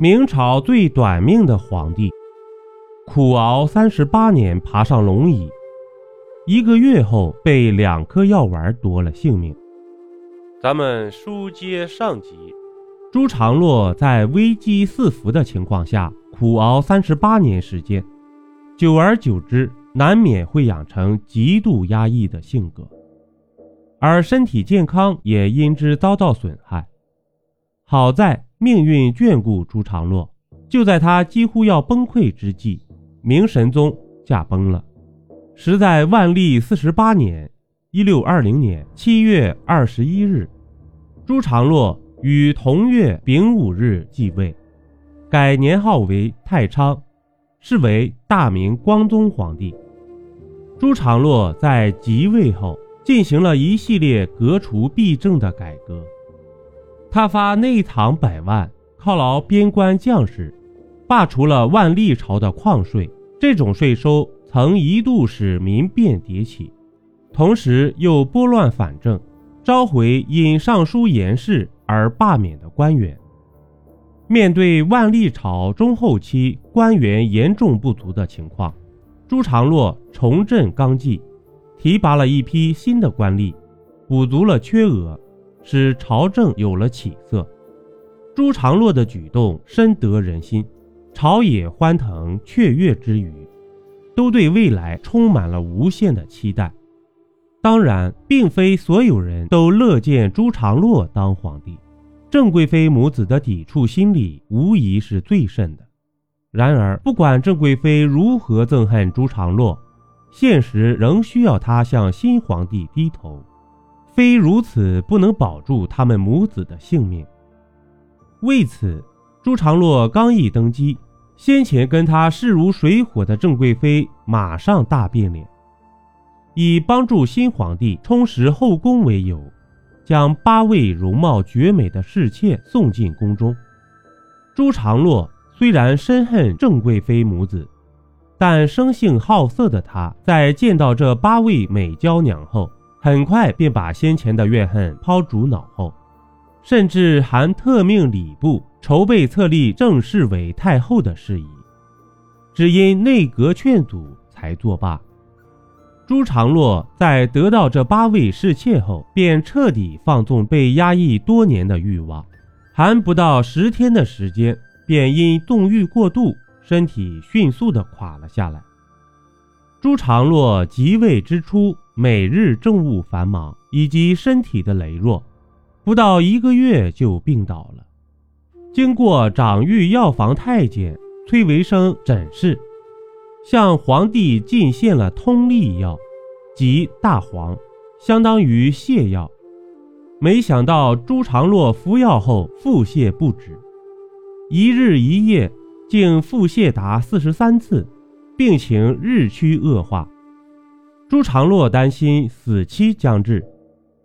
明朝最短命的皇帝，苦熬三十八年爬上龙椅，一个月后被两颗药丸夺了性命。咱们书接上集，朱常洛在危机四伏的情况下苦熬三十八年时间，久而久之，难免会养成极度压抑的性格，而身体健康也因之遭到损害。好在。命运眷顾朱常洛，就在他几乎要崩溃之际，明神宗驾崩了。时在万历四十八年（一六二零年）七月二十一日，朱常洛于同月丙午日继位，改年号为太昌，是为大明光宗皇帝。朱常洛在即位后，进行了一系列革除弊政的改革。他发内藏百万，犒劳边关将士，罢除了万历朝的矿税，这种税收曾一度使民变迭起，同时又拨乱反正，召回因上书言事而罢免的官员。面对万历朝中后期官员严重不足的情况，朱常洛重振纲纪，提拔了一批新的官吏，补足了缺额。使朝政有了起色，朱常洛的举动深得人心，朝野欢腾雀跃之余，都对未来充满了无限的期待。当然，并非所有人都乐见朱常洛当皇帝，郑贵妃母子的抵触心理无疑是最甚的。然而，不管郑贵妃如何憎恨朱常洛，现实仍需要她向新皇帝低头。非如此，不能保住他们母子的性命。为此，朱常洛刚一登基，先前跟他势如水火的郑贵妃马上大变脸，以帮助新皇帝充实后宫为由，将八位容貌绝美的侍妾送进宫中。朱常洛虽然深恨郑贵妃母子，但生性好色的他，在见到这八位美娇娘后，很快便把先前的怨恨抛诸脑后，甚至还特命礼部筹备册立郑氏为太后的事宜，只因内阁劝阻才作罢。朱常洛在得到这八位侍妾后，便彻底放纵被压抑多年的欲望，还不到十天的时间，便因纵欲过度，身体迅速的垮了下来。朱常洛即位之初。每日政务繁忙，以及身体的羸弱，不到一个月就病倒了。经过掌御药房太监崔维生诊视，向皇帝进献了通利药，即大黄，相当于泻药。没想到朱常洛服药后腹泻不止，一日一夜竟腹泻达四十三次，病情日趋恶化。朱常洛担心死期将至，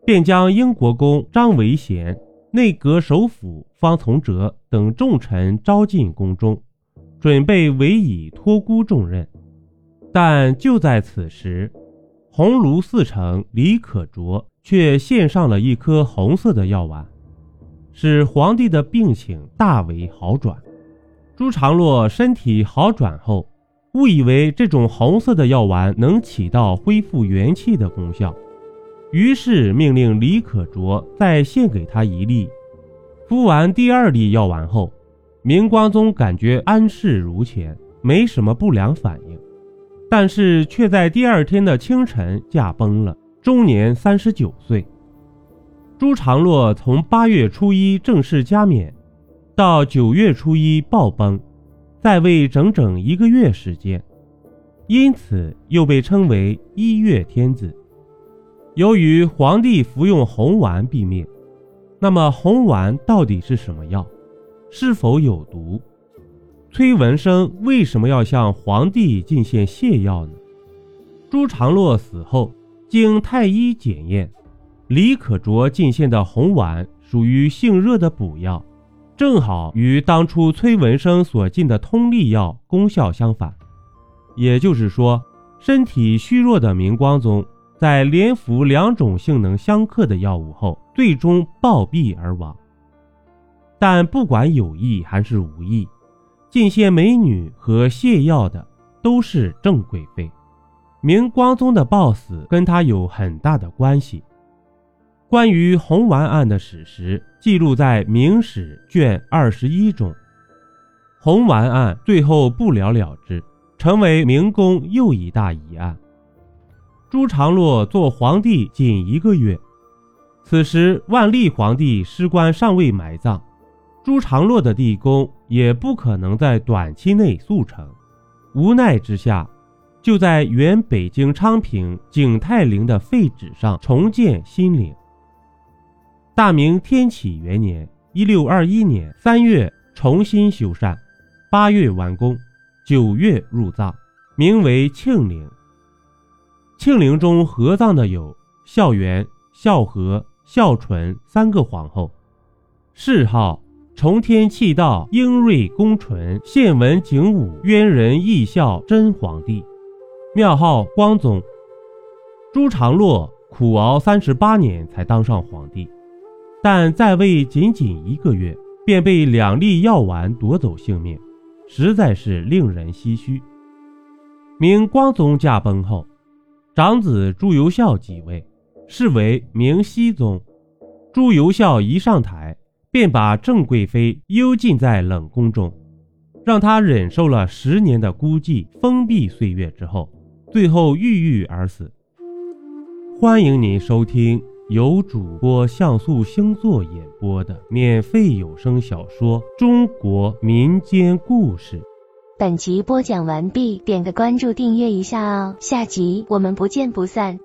便将英国公张维贤、内阁首辅方从哲等重臣招进宫中，准备委以托孤重任。但就在此时，鸿胪寺丞李可灼却献上了一颗红色的药丸，使皇帝的病情大为好转。朱常洛身体好转后。误以为这种红色的药丸能起到恢复元气的功效，于是命令李可灼再献给他一粒。敷完第二粒药丸后，明光宗感觉安适如前，没什么不良反应，但是却在第二天的清晨驾崩了，终年三十九岁。朱常洛从八月初一正式加冕，到九月初一暴崩。在位整整一个月时间，因此又被称为一月天子。由于皇帝服用红丸毙命，那么红丸到底是什么药？是否有毒？崔文生为什么要向皇帝进献泻药呢？朱常洛死后，经太医检验，李可灼进献的红丸属于性热的补药。正好与当初崔文生所进的通利药功效相反，也就是说，身体虚弱的明光宗在连服两种性能相克的药物后，最终暴毙而亡。但不管有意还是无意，进献美女和泻药的都是郑贵妃。明光宗的暴死跟他有很大的关系。关于红丸案的史实记录在《明史》卷二十一中。红丸案最后不了了之，成为明宫又一大疑案。朱常洛做皇帝仅一个月，此时万历皇帝尸棺尚未埋葬，朱常洛的地宫也不可能在短期内速成。无奈之下。就在原北京昌平景泰陵的废址上重建新陵。大明天启元年（一六二一年）三月重新修缮，八月完工，九月入葬，名为庆陵。庆陵中合葬的有孝元、孝和、孝纯三个皇后，谥号崇天弃道英瑞恭纯献文景武渊仁义孝真皇帝。庙号光宗，朱常洛苦熬三十八年才当上皇帝，但在位仅仅一个月，便被两粒药丸夺走性命，实在是令人唏嘘。明光宗驾崩后，长子朱由校继位，是为明熹宗。朱由校一上台，便把郑贵妃幽禁在冷宫中，让她忍受了十年的孤寂封闭岁月之后。最后郁郁而死。欢迎您收听由主播像素星座演播的免费有声小说《中国民间故事》。本集播讲完毕，点个关注，订阅一下哦，下集我们不见不散。